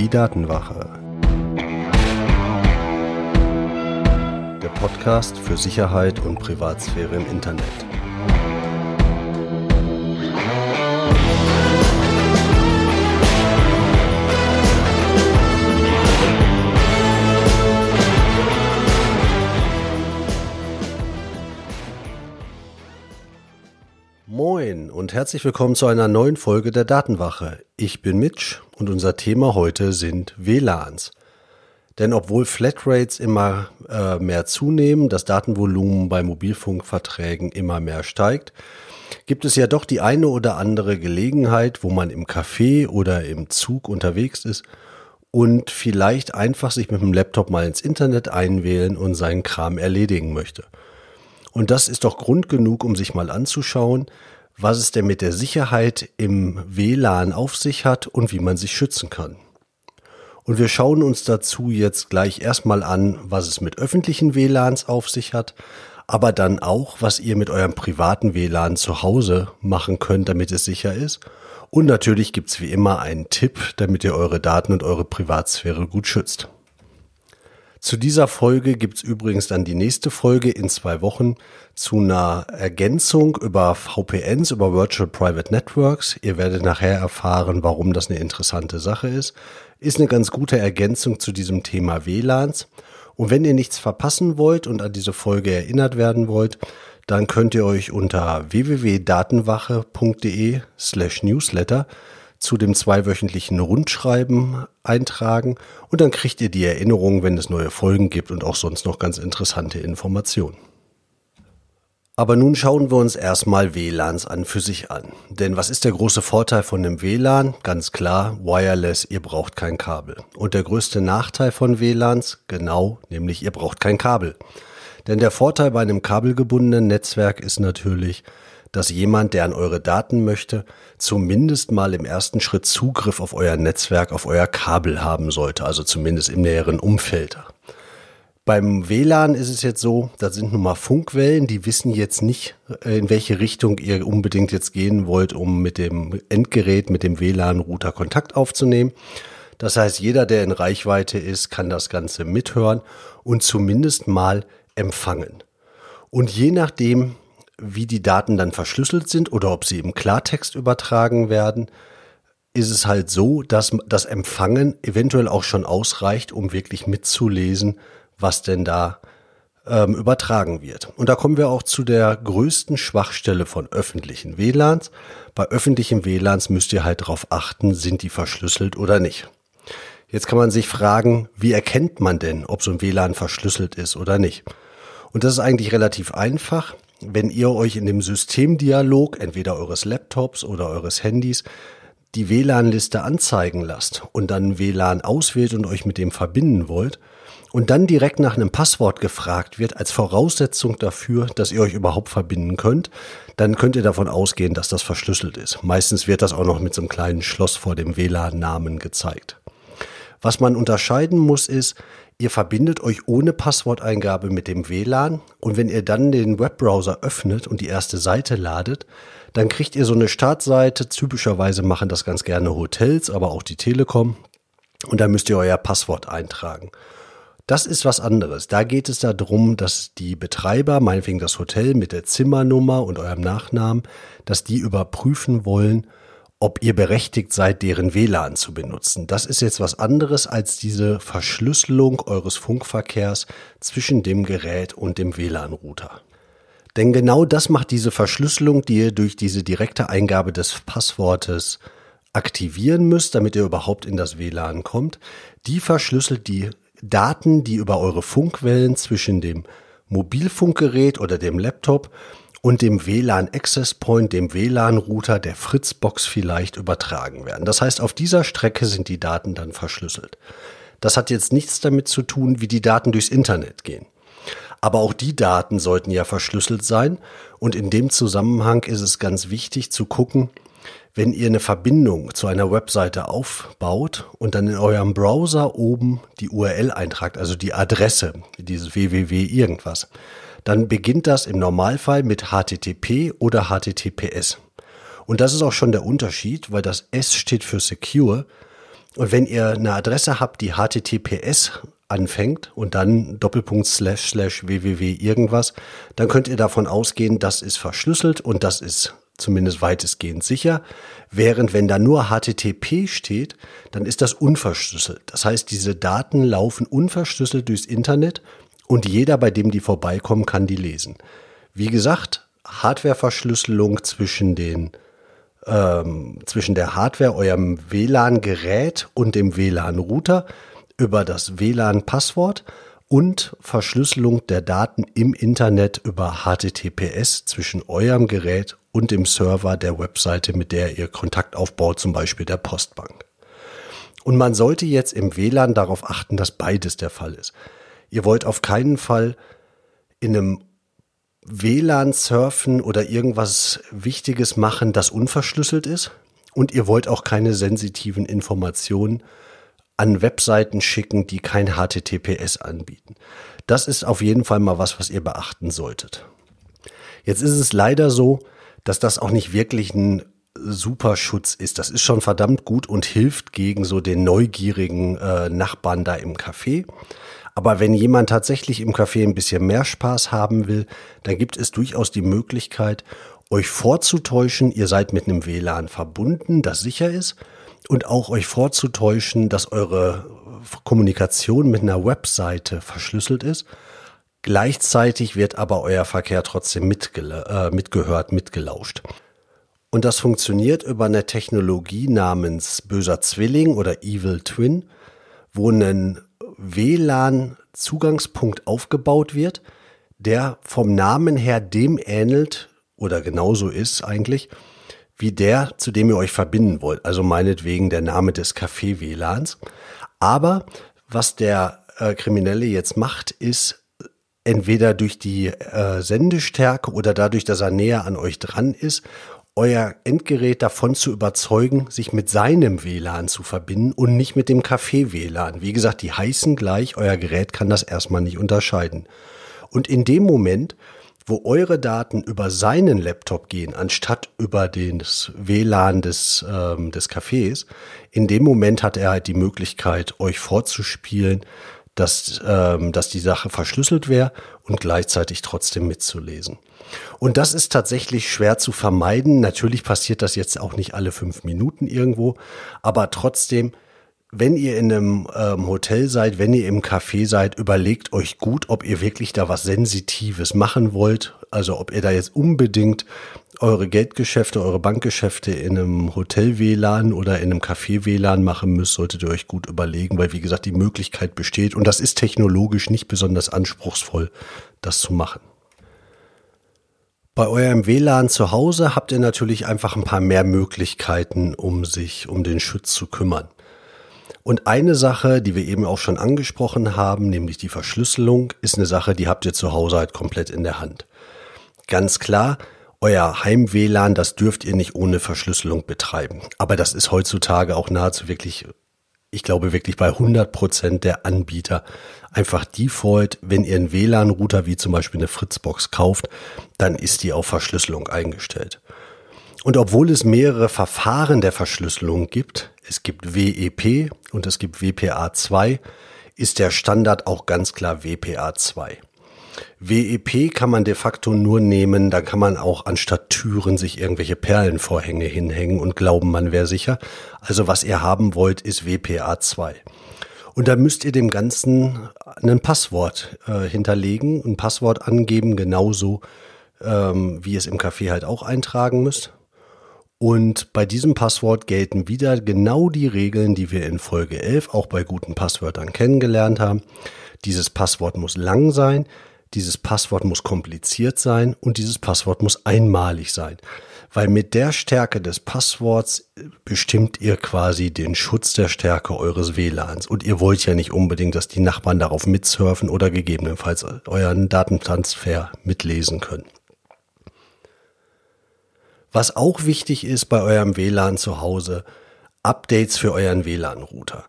Die Datenwache. Der Podcast für Sicherheit und Privatsphäre im Internet. Moin und herzlich willkommen zu einer neuen Folge der Datenwache. Ich bin Mitch und unser Thema heute sind WLANs. Denn obwohl Flatrates immer äh, mehr zunehmen, das Datenvolumen bei Mobilfunkverträgen immer mehr steigt, gibt es ja doch die eine oder andere Gelegenheit, wo man im Café oder im Zug unterwegs ist und vielleicht einfach sich mit dem Laptop mal ins Internet einwählen und seinen Kram erledigen möchte. Und das ist doch Grund genug, um sich mal anzuschauen, was es denn mit der Sicherheit im WLAN auf sich hat und wie man sich schützen kann. Und wir schauen uns dazu jetzt gleich erstmal an, was es mit öffentlichen WLANs auf sich hat, aber dann auch, was ihr mit eurem privaten WLAN zu Hause machen könnt, damit es sicher ist. Und natürlich gibt's wie immer einen Tipp, damit ihr eure Daten und eure Privatsphäre gut schützt. Zu dieser Folge gibt's übrigens dann die nächste Folge in zwei Wochen zu einer Ergänzung über VPNs, über Virtual Private Networks. Ihr werdet nachher erfahren, warum das eine interessante Sache ist. Ist eine ganz gute Ergänzung zu diesem Thema WLANs. Und wenn ihr nichts verpassen wollt und an diese Folge erinnert werden wollt, dann könnt ihr euch unter www.datenwache.de slash newsletter zu dem zweiwöchentlichen Rundschreiben eintragen und dann kriegt ihr die Erinnerung, wenn es neue Folgen gibt und auch sonst noch ganz interessante Informationen. Aber nun schauen wir uns erstmal WLANs an für sich an. Denn was ist der große Vorteil von dem WLAN? Ganz klar, wireless, ihr braucht kein Kabel. Und der größte Nachteil von WLANs? Genau, nämlich ihr braucht kein Kabel. Denn der Vorteil bei einem kabelgebundenen Netzwerk ist natürlich, dass jemand, der an eure Daten möchte, zumindest mal im ersten Schritt Zugriff auf euer Netzwerk, auf euer Kabel haben sollte, also zumindest im näheren Umfeld. Beim WLAN ist es jetzt so, da sind nun mal Funkwellen, die wissen jetzt nicht, äh, in welche Richtung ihr unbedingt jetzt gehen wollt, um mit dem Endgerät, mit dem WLAN-Router Kontakt aufzunehmen. Das heißt, jeder, der in Reichweite ist, kann das Ganze mithören und zumindest mal empfangen. Und je nachdem, wie die Daten dann verschlüsselt sind oder ob sie im Klartext übertragen werden, ist es halt so, dass das Empfangen eventuell auch schon ausreicht, um wirklich mitzulesen, was denn da ähm, übertragen wird. Und da kommen wir auch zu der größten Schwachstelle von öffentlichen WLANs. Bei öffentlichen WLANs müsst ihr halt darauf achten, sind die verschlüsselt oder nicht. Jetzt kann man sich fragen, wie erkennt man denn, ob so ein WLAN verschlüsselt ist oder nicht? Und das ist eigentlich relativ einfach wenn ihr euch in dem Systemdialog entweder eures Laptops oder eures Handys die WLAN-Liste anzeigen lasst und dann WLAN auswählt und euch mit dem verbinden wollt und dann direkt nach einem Passwort gefragt wird als Voraussetzung dafür, dass ihr euch überhaupt verbinden könnt, dann könnt ihr davon ausgehen, dass das verschlüsselt ist. Meistens wird das auch noch mit so einem kleinen Schloss vor dem WLAN-Namen gezeigt. Was man unterscheiden muss ist, Ihr verbindet euch ohne Passworteingabe mit dem WLAN und wenn ihr dann den Webbrowser öffnet und die erste Seite ladet, dann kriegt ihr so eine Startseite. Typischerweise machen das ganz gerne Hotels, aber auch die Telekom. Und da müsst ihr euer Passwort eintragen. Das ist was anderes. Da geht es darum, dass die Betreiber, meinetwegen das Hotel mit der Zimmernummer und eurem Nachnamen, dass die überprüfen wollen, ob ihr berechtigt seid, deren WLAN zu benutzen. Das ist jetzt was anderes als diese Verschlüsselung eures Funkverkehrs zwischen dem Gerät und dem WLAN-Router. Denn genau das macht diese Verschlüsselung, die ihr durch diese direkte Eingabe des Passwortes aktivieren müsst, damit ihr überhaupt in das WLAN kommt. Die verschlüsselt die Daten, die über eure Funkwellen zwischen dem Mobilfunkgerät oder dem Laptop und dem WLAN Access Point, dem WLAN-Router der Fritzbox vielleicht übertragen werden. Das heißt, auf dieser Strecke sind die Daten dann verschlüsselt. Das hat jetzt nichts damit zu tun, wie die Daten durchs Internet gehen. Aber auch die Daten sollten ja verschlüsselt sein. Und in dem Zusammenhang ist es ganz wichtig zu gucken, wenn ihr eine Verbindung zu einer Webseite aufbaut und dann in eurem Browser oben die URL eintragt, also die Adresse, dieses www irgendwas, dann beginnt das im Normalfall mit HTTP oder HTTPS. Und das ist auch schon der Unterschied, weil das S steht für Secure. Und wenn ihr eine Adresse habt, die HTTPS anfängt und dann Doppelpunkt slash slash www irgendwas, dann könnt ihr davon ausgehen, das ist verschlüsselt und das ist zumindest weitestgehend sicher. Während wenn da nur HTTP steht, dann ist das unverschlüsselt. Das heißt, diese Daten laufen unverschlüsselt durchs Internet und jeder, bei dem die vorbeikommen, kann die lesen. Wie gesagt, Hardwareverschlüsselung zwischen den ähm, zwischen der Hardware, eurem WLAN-Gerät und dem WLAN-Router über das WLAN-Passwort und Verschlüsselung der Daten im Internet über HTTPS zwischen eurem Gerät und dem Server der Webseite, mit der ihr Kontakt aufbaut, zum Beispiel der Postbank. Und man sollte jetzt im WLAN darauf achten, dass beides der Fall ist. Ihr wollt auf keinen Fall in einem WLAN surfen oder irgendwas Wichtiges machen, das unverschlüsselt ist. Und ihr wollt auch keine sensitiven Informationen an Webseiten schicken, die kein HTTPS anbieten. Das ist auf jeden Fall mal was, was ihr beachten solltet. Jetzt ist es leider so, dass das auch nicht wirklich ein super Schutz ist. Das ist schon verdammt gut und hilft gegen so den neugierigen äh, Nachbarn da im Café. Aber wenn jemand tatsächlich im Café ein bisschen mehr Spaß haben will, dann gibt es durchaus die Möglichkeit, euch vorzutäuschen, ihr seid mit einem WLAN verbunden, das sicher ist, und auch euch vorzutäuschen, dass eure Kommunikation mit einer Webseite verschlüsselt ist. Gleichzeitig wird aber euer Verkehr trotzdem mitge äh, mitgehört, mitgelauscht. Und das funktioniert über eine Technologie namens böser Zwilling oder Evil Twin, wo ein WLAN-Zugangspunkt aufgebaut wird, der vom Namen her dem ähnelt oder genauso ist eigentlich, wie der, zu dem ihr euch verbinden wollt. Also meinetwegen der Name des Café-WLANs. Aber was der äh, Kriminelle jetzt macht, ist entweder durch die äh, Sendestärke oder dadurch, dass er näher an euch dran ist euer Endgerät davon zu überzeugen, sich mit seinem WLAN zu verbinden und nicht mit dem Café-WLAN. Wie gesagt, die heißen gleich, euer Gerät kann das erstmal nicht unterscheiden. Und in dem Moment, wo eure Daten über seinen Laptop gehen, anstatt über das WLAN des, ähm, des Cafés, in dem Moment hat er halt die Möglichkeit, euch vorzuspielen, dass, ähm, dass die Sache verschlüsselt wäre und gleichzeitig trotzdem mitzulesen. Und das ist tatsächlich schwer zu vermeiden. Natürlich passiert das jetzt auch nicht alle fünf Minuten irgendwo, aber trotzdem, wenn ihr in einem ähm, Hotel seid, wenn ihr im Café seid, überlegt euch gut, ob ihr wirklich da was Sensitives machen wollt. Also ob ihr da jetzt unbedingt eure Geldgeschäfte, eure Bankgeschäfte in einem Hotel-WLAN oder in einem Café-WLAN machen müsst, solltet ihr euch gut überlegen, weil wie gesagt die Möglichkeit besteht und das ist technologisch nicht besonders anspruchsvoll, das zu machen. Bei eurem WLAN zu Hause habt ihr natürlich einfach ein paar mehr Möglichkeiten, um sich um den Schutz zu kümmern. Und eine Sache, die wir eben auch schon angesprochen haben, nämlich die Verschlüsselung, ist eine Sache, die habt ihr zu Hause halt komplett in der Hand. Ganz klar, euer Heim-WLAN, das dürft ihr nicht ohne Verschlüsselung betreiben. Aber das ist heutzutage auch nahezu wirklich ich glaube wirklich bei 100 Prozent der Anbieter einfach Default, wenn ihr einen WLAN-Router wie zum Beispiel eine Fritzbox kauft, dann ist die auf Verschlüsselung eingestellt. Und obwohl es mehrere Verfahren der Verschlüsselung gibt, es gibt WEP und es gibt WPA2, ist der Standard auch ganz klar WPA2. WEP kann man de facto nur nehmen, da kann man auch anstatt Türen sich irgendwelche Perlenvorhänge hinhängen und glauben, man wäre sicher. Also was ihr haben wollt, ist WPA2. Und da müsst ihr dem Ganzen ein Passwort äh, hinterlegen, ein Passwort angeben, genauso ähm, wie es im Café halt auch eintragen müsst. Und bei diesem Passwort gelten wieder genau die Regeln, die wir in Folge 11 auch bei guten Passwörtern kennengelernt haben. Dieses Passwort muss lang sein, dieses Passwort muss kompliziert sein und dieses Passwort muss einmalig sein. Weil mit der Stärke des Passworts bestimmt ihr quasi den Schutz der Stärke eures WLANs. Und ihr wollt ja nicht unbedingt, dass die Nachbarn darauf mitsurfen oder gegebenenfalls euren Datentransfer mitlesen können. Was auch wichtig ist bei eurem WLAN zu Hause, Updates für euren WLAN-Router.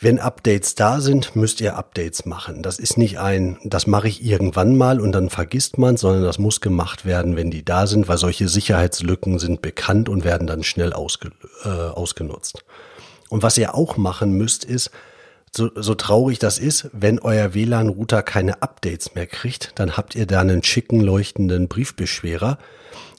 Wenn Updates da sind, müsst ihr Updates machen. Das ist nicht ein, das mache ich irgendwann mal und dann vergisst man, sondern das muss gemacht werden, wenn die da sind, weil solche Sicherheitslücken sind bekannt und werden dann schnell ausge, äh, ausgenutzt. Und was ihr auch machen müsst, ist, so, so traurig das ist, wenn euer WLAN-Router keine Updates mehr kriegt, dann habt ihr da einen schicken leuchtenden Briefbeschwerer.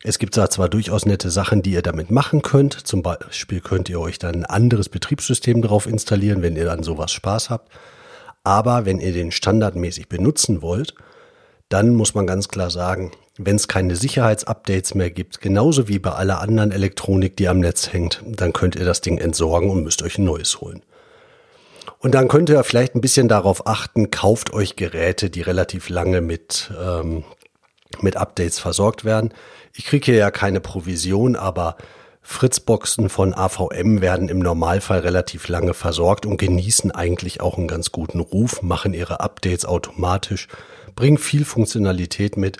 Es gibt da zwar durchaus nette Sachen, die ihr damit machen könnt. Zum Beispiel könnt ihr euch dann ein anderes Betriebssystem drauf installieren, wenn ihr dann sowas Spaß habt. Aber wenn ihr den standardmäßig benutzen wollt, dann muss man ganz klar sagen, wenn es keine Sicherheitsupdates mehr gibt, genauso wie bei aller anderen Elektronik, die am Netz hängt, dann könnt ihr das Ding entsorgen und müsst euch ein neues holen. Und dann könnt ihr vielleicht ein bisschen darauf achten, kauft euch Geräte, die relativ lange mit, ähm, mit Updates versorgt werden. Ich kriege hier ja keine Provision, aber Fritzboxen von AVM werden im Normalfall relativ lange versorgt und genießen eigentlich auch einen ganz guten Ruf, machen ihre Updates automatisch, bringen viel Funktionalität mit.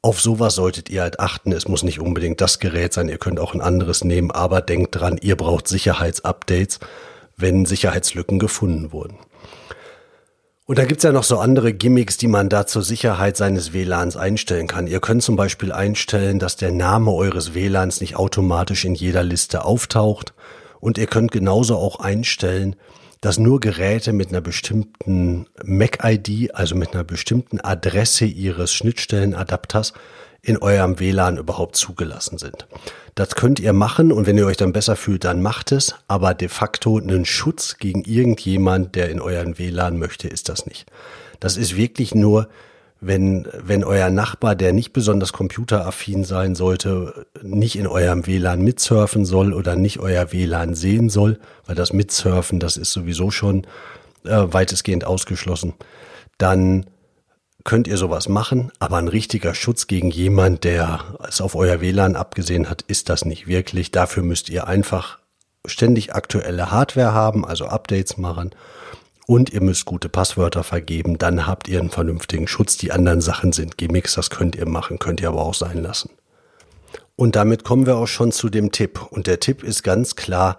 Auf sowas solltet ihr halt achten. Es muss nicht unbedingt das Gerät sein, ihr könnt auch ein anderes nehmen, aber denkt dran, ihr braucht Sicherheitsupdates wenn Sicherheitslücken gefunden wurden. Und da gibt's ja noch so andere Gimmicks, die man da zur Sicherheit seines WLANs einstellen kann. Ihr könnt zum Beispiel einstellen, dass der Name eures WLANs nicht automatisch in jeder Liste auftaucht. Und ihr könnt genauso auch einstellen, dass nur Geräte mit einer bestimmten MAC-ID, also mit einer bestimmten Adresse ihres Schnittstellenadapters, in eurem WLAN überhaupt zugelassen sind. Das könnt ihr machen und wenn ihr euch dann besser fühlt, dann macht es. Aber de facto einen Schutz gegen irgendjemand, der in euren WLAN möchte, ist das nicht. Das ist wirklich nur, wenn, wenn euer Nachbar, der nicht besonders computeraffin sein sollte, nicht in eurem WLAN mitsurfen soll oder nicht euer WLAN sehen soll, weil das Mitsurfen, das ist sowieso schon äh, weitestgehend ausgeschlossen, dann könnt ihr sowas machen, aber ein richtiger Schutz gegen jemand, der es auf euer WLAN abgesehen hat, ist das nicht wirklich. Dafür müsst ihr einfach ständig aktuelle Hardware haben, also Updates machen und ihr müsst gute Passwörter vergeben, dann habt ihr einen vernünftigen Schutz. Die anderen Sachen sind Gimmicks, das könnt ihr machen, könnt ihr aber auch sein lassen. Und damit kommen wir auch schon zu dem Tipp. Und der Tipp ist ganz klar,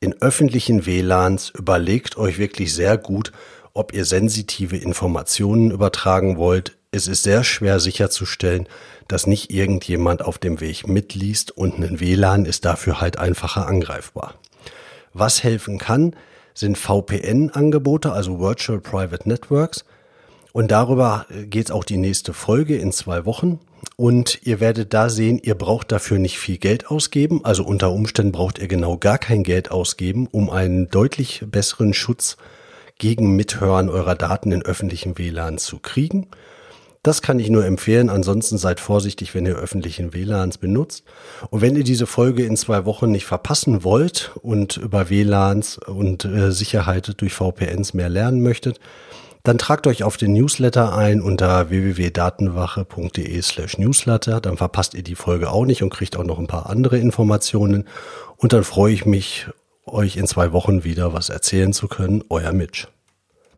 in öffentlichen WLANs überlegt euch wirklich sehr gut, ob ihr sensitive Informationen übertragen wollt. Es ist sehr schwer sicherzustellen, dass nicht irgendjemand auf dem Weg mitliest und ein WLAN ist dafür halt einfacher angreifbar. Was helfen kann, sind VPN-Angebote, also Virtual Private Networks. Und darüber geht auch die nächste Folge in zwei Wochen. Und ihr werdet da sehen, ihr braucht dafür nicht viel Geld ausgeben. Also unter Umständen braucht ihr genau gar kein Geld ausgeben, um einen deutlich besseren Schutz gegen Mithören eurer Daten in öffentlichen WLAN zu kriegen. Das kann ich nur empfehlen. Ansonsten seid vorsichtig, wenn ihr öffentlichen WLANs benutzt. Und wenn ihr diese Folge in zwei Wochen nicht verpassen wollt und über WLANs und äh, Sicherheit durch VPNs mehr lernen möchtet, dann tragt euch auf den Newsletter ein unter www.datenwache.de slash newsletter. Dann verpasst ihr die Folge auch nicht und kriegt auch noch ein paar andere Informationen. Und dann freue ich mich euch in zwei Wochen wieder was erzählen zu können. Euer Mitch.